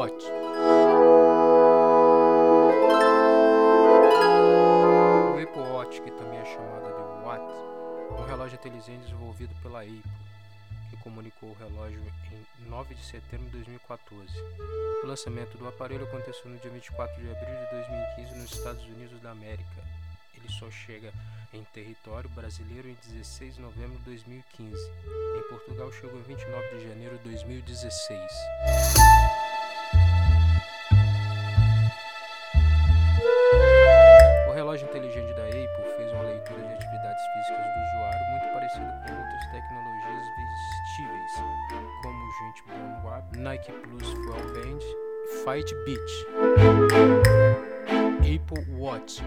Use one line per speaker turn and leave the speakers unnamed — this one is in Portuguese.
O Apple Watch, que também é chamado de Watt, é um relógio inteligente desenvolvido pela Apple, que comunicou o relógio em 9 de setembro de 2014. O lançamento do aparelho aconteceu no dia 24 de abril de 2015 nos Estados Unidos da América. Ele só chega em território brasileiro em 16 de novembro de 2015. Em Portugal chegou em 29 de janeiro de 2016. Relógio inteligente da Apple fez uma leitura de atividades físicas do usuário muito parecida com outras tecnologias vestíveis, como o Bone Wrap, Nike Plus Fuel Band e Fight Beat. Apple Watch.